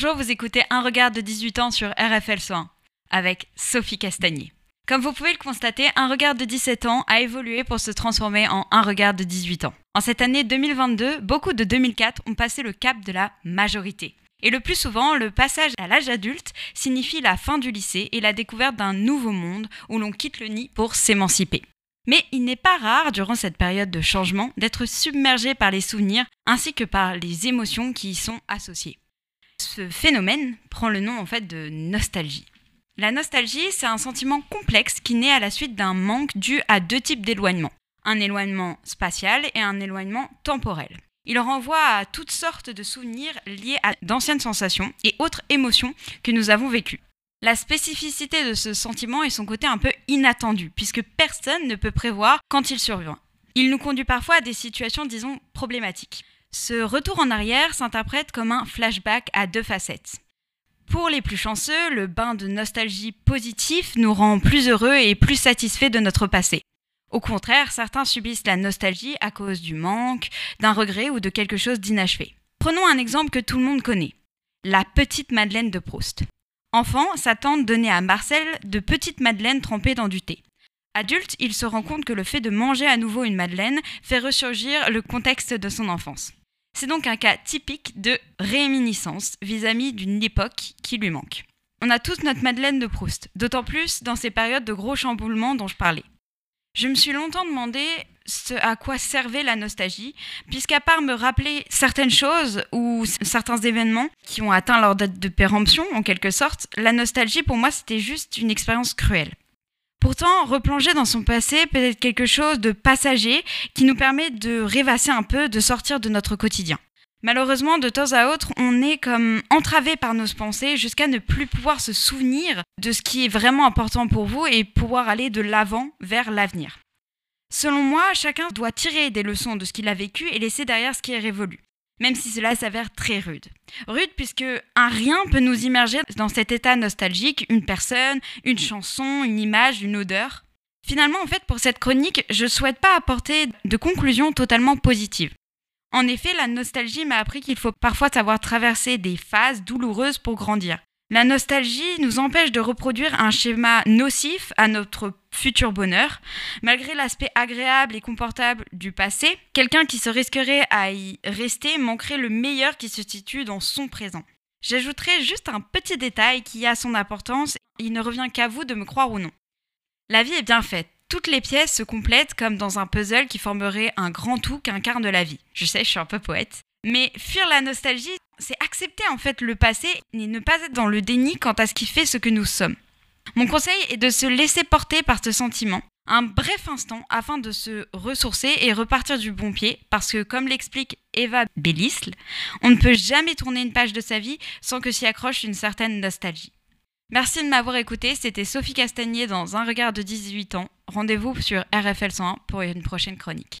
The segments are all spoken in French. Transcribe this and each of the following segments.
Bonjour, vous écoutez Un regard de 18 ans sur RFL 101 avec Sophie Castagnier. Comme vous pouvez le constater, Un regard de 17 ans a évolué pour se transformer en Un regard de 18 ans. En cette année 2022, beaucoup de 2004 ont passé le cap de la majorité. Et le plus souvent, le passage à l'âge adulte signifie la fin du lycée et la découverte d'un nouveau monde où l'on quitte le nid pour s'émanciper. Mais il n'est pas rare, durant cette période de changement, d'être submergé par les souvenirs ainsi que par les émotions qui y sont associées. Ce phénomène prend le nom en fait de nostalgie. La nostalgie, c'est un sentiment complexe qui naît à la suite d'un manque dû à deux types d'éloignement. Un éloignement spatial et un éloignement temporel. Il renvoie à toutes sortes de souvenirs liés à d'anciennes sensations et autres émotions que nous avons vécues. La spécificité de ce sentiment est son côté un peu inattendu, puisque personne ne peut prévoir quand il survient. Il nous conduit parfois à des situations, disons, problématiques. Ce retour en arrière s'interprète comme un flashback à deux facettes. Pour les plus chanceux, le bain de nostalgie positif nous rend plus heureux et plus satisfaits de notre passé. Au contraire, certains subissent la nostalgie à cause du manque, d'un regret ou de quelque chose d'inachevé. Prenons un exemple que tout le monde connaît. La petite Madeleine de Proust. Enfant, sa tante donnait à Marcel de petites madeleines trempées dans du thé. Adulte, il se rend compte que le fait de manger à nouveau une madeleine fait ressurgir le contexte de son enfance. C'est donc un cas typique de réminiscence vis-à-vis d'une époque qui lui manque. On a tous notre Madeleine de Proust, d'autant plus dans ces périodes de gros chamboulements dont je parlais. Je me suis longtemps demandé à quoi servait la nostalgie, puisqu'à part me rappeler certaines choses ou certains événements qui ont atteint leur date de péremption, en quelque sorte, la nostalgie pour moi c'était juste une expérience cruelle. Pourtant, replonger dans son passé peut être quelque chose de passager qui nous permet de rêvasser un peu, de sortir de notre quotidien. Malheureusement, de temps à autre, on est comme entravé par nos pensées jusqu'à ne plus pouvoir se souvenir de ce qui est vraiment important pour vous et pouvoir aller de l'avant vers l'avenir. Selon moi, chacun doit tirer des leçons de ce qu'il a vécu et laisser derrière ce qui est révolu même si cela s'avère très rude. Rude puisque un rien peut nous immerger dans cet état nostalgique, une personne, une chanson, une image, une odeur. Finalement, en fait, pour cette chronique, je ne souhaite pas apporter de conclusion totalement positive. En effet, la nostalgie m'a appris qu'il faut parfois savoir traverser des phases douloureuses pour grandir. La nostalgie nous empêche de reproduire un schéma nocif à notre futur bonheur. Malgré l'aspect agréable et confortable du passé, quelqu'un qui se risquerait à y rester manquerait le meilleur qui se situe dans son présent. J'ajouterai juste un petit détail qui a son importance, il ne revient qu'à vous de me croire ou non. La vie est bien faite. Toutes les pièces se complètent comme dans un puzzle qui formerait un grand tout qu'incarne la vie. Je sais, je suis un peu poète. Mais fuir la nostalgie, c'est accepter en fait le passé et ne pas être dans le déni quant à ce qui fait ce que nous sommes. Mon conseil est de se laisser porter par ce sentiment, un bref instant afin de se ressourcer et repartir du bon pied, parce que comme l'explique Eva Bellisle, on ne peut jamais tourner une page de sa vie sans que s'y accroche une certaine nostalgie. Merci de m'avoir écouté, c'était Sophie Castagnier dans Un regard de 18 ans. Rendez-vous sur RFL 101 pour une prochaine chronique.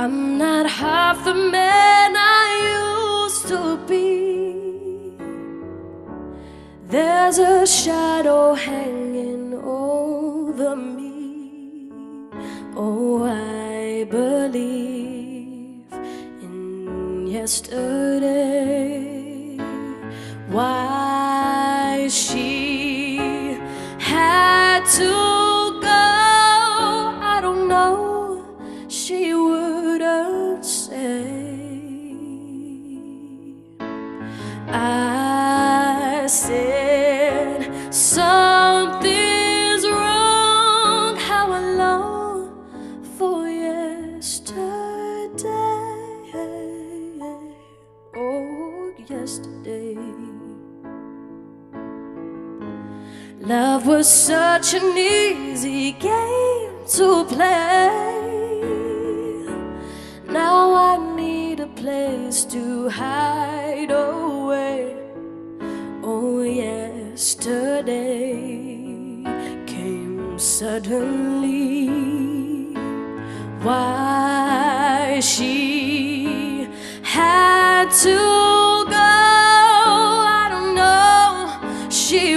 I'm not half the man I used to be. There's a shadow hanging over me. Oh, I believe in yesterday. Why she had to. Love was such an easy game to play. Now I need a place to hide away. Oh, yesterday came suddenly. Why she had to go, I don't know. She